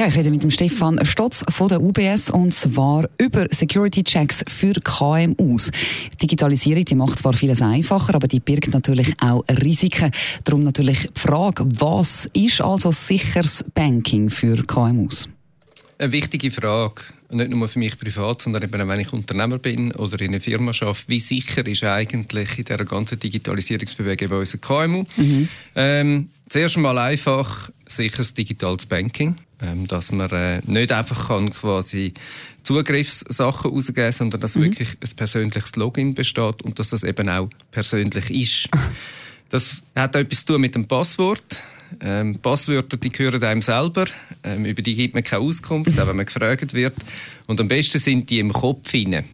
Ja, ich rede mit dem Stefan Stotz von der UBS und zwar über Security Checks für KMUs. Digitalisierung, die macht zwar vieles einfacher, aber die birgt natürlich auch Risiken. Darum natürlich die Frage, was ist also sicheres Banking für KMUs? Eine wichtige Frage, nicht nur für mich privat, sondern eben wenn ich Unternehmer bin oder in einer Firma arbeite, wie sicher ist eigentlich in dieser ganzen Digitalisierungsbewegung bei uns KMU? Mhm. Ähm, zuerst einmal einfach sicheres digitales Banking ähm, dass man äh, nicht einfach kann quasi Zugriffssachen rausgeben, sondern dass mhm. wirklich ein persönliches Login besteht und dass das eben auch persönlich ist. Das hat etwas zu tun mit dem Passwort. Ähm, Passwörter, die gehören einem selber. Ähm, über die gibt man keine Auskunft, auch wenn man gefragt wird. Und am besten sind die im Kopf hinein.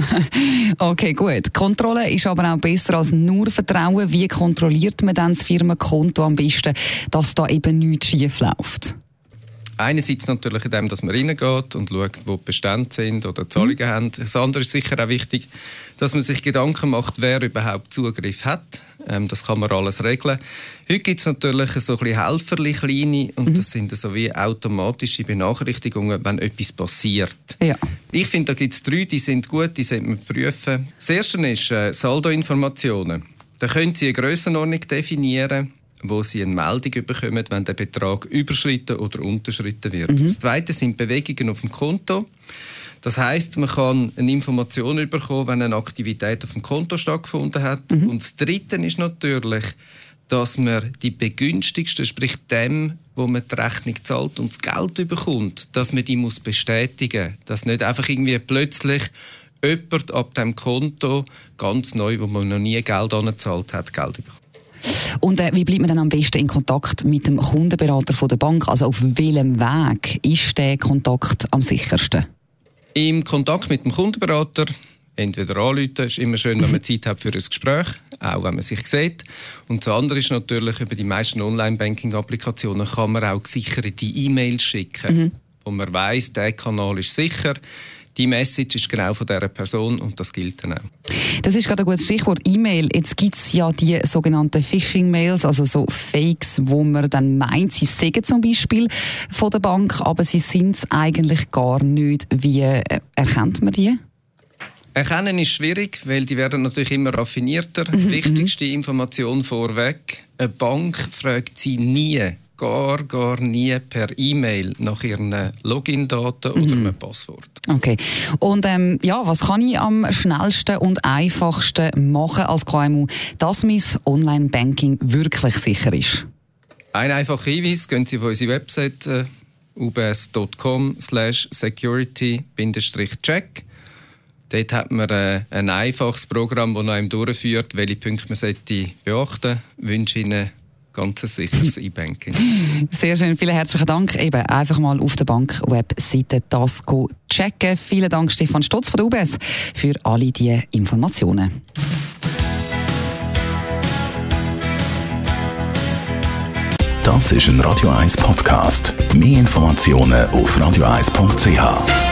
okay, gut. Kontrolle ist aber auch besser als nur Vertrauen. Wie kontrolliert man dann das Firmenkonto am besten, dass da eben nichts schief läuft? Einerseits natürlich in dem, dass man reingeht und schaut, wo die Bestände sind oder Zahlungen mhm. haben. Das andere ist sicher auch wichtig, dass man sich Gedanken macht, wer überhaupt Zugriff hat. Ähm, das kann man alles regeln. Heute gibt es natürlich so ein bisschen Helferli kleine und mhm. das sind so wie automatische Benachrichtigungen, wenn etwas passiert. Ja. Ich finde, da gibt es drei, die sind gut, die sollte man prüfen. Das erste ist äh, Saldoinformationen. Da können Sie eine Grössenordnung definieren wo sie eine Meldung bekommen, wenn der Betrag überschritten oder unterschritten wird. Mhm. Das Zweite sind Bewegungen auf dem Konto. Das heißt, man kann eine Information bekommen, wenn eine Aktivität auf dem Konto stattgefunden hat. Mhm. Und das Dritte ist natürlich, dass man die begünstigste, sprich dem, wo man die Rechnung zahlt und das Geld bekommt, dass man die muss bestätigen, dass nicht einfach irgendwie plötzlich jemand ab dem Konto ganz neu, wo man noch nie Geld angezahlt hat, Geld bekommt. Und äh, wie bleibt man dann am besten in Kontakt mit dem Kundenberater von der Bank? Also auf welchem Weg ist der Kontakt am sichersten? Im Kontakt mit dem Kundenberater entweder anrufen, ist immer schön, wenn man Zeit hat für ein Gespräch, auch wenn man sich sieht. Und das andere ist natürlich, über die meisten Online-Banking-Applikationen kann man auch gesicherte E-Mails schicken, mhm. wo man weiß, der Kanal ist sicher die Message ist genau von dieser Person und das gilt dann auch. Das ist gerade ein gutes Stichwort E-Mail. Jetzt gibt es ja die sogenannten Phishing-Mails, also so Fakes, wo man dann meint, sie sagen zum Beispiel von der Bank, aber sie sind es eigentlich gar nicht. Wie äh, erkennt man die? Erkennen ist schwierig, weil die werden natürlich immer raffinierter. Mhm. Wichtigste Information vorweg. Eine Bank fragt sie nie gar, gar nie per E-Mail nach ihren Login-Daten mhm. oder einem Passwort. Okay. Und ähm, ja, was kann ich am schnellsten und einfachsten machen als KMU, dass mein Online-Banking wirklich sicher ist? Ein einfacher Hinweis, gehen Sie auf unsere Website äh, ubs.com slash security-check. Dort hat man äh, ein einfaches Programm, das einem durchführt, welche Punkte man sollte beachten sollte. Ich wünsche Ihnen ganz sicheres E-Banking. Sehr schön, vielen herzlichen Dank. Eben einfach mal auf der Bank-Webseite das checken. Vielen Dank, Stefan Stotz von der UBS, für alle diese Informationen. Das ist ein Radio 1 Podcast. Mehr Informationen auf radio1.ch.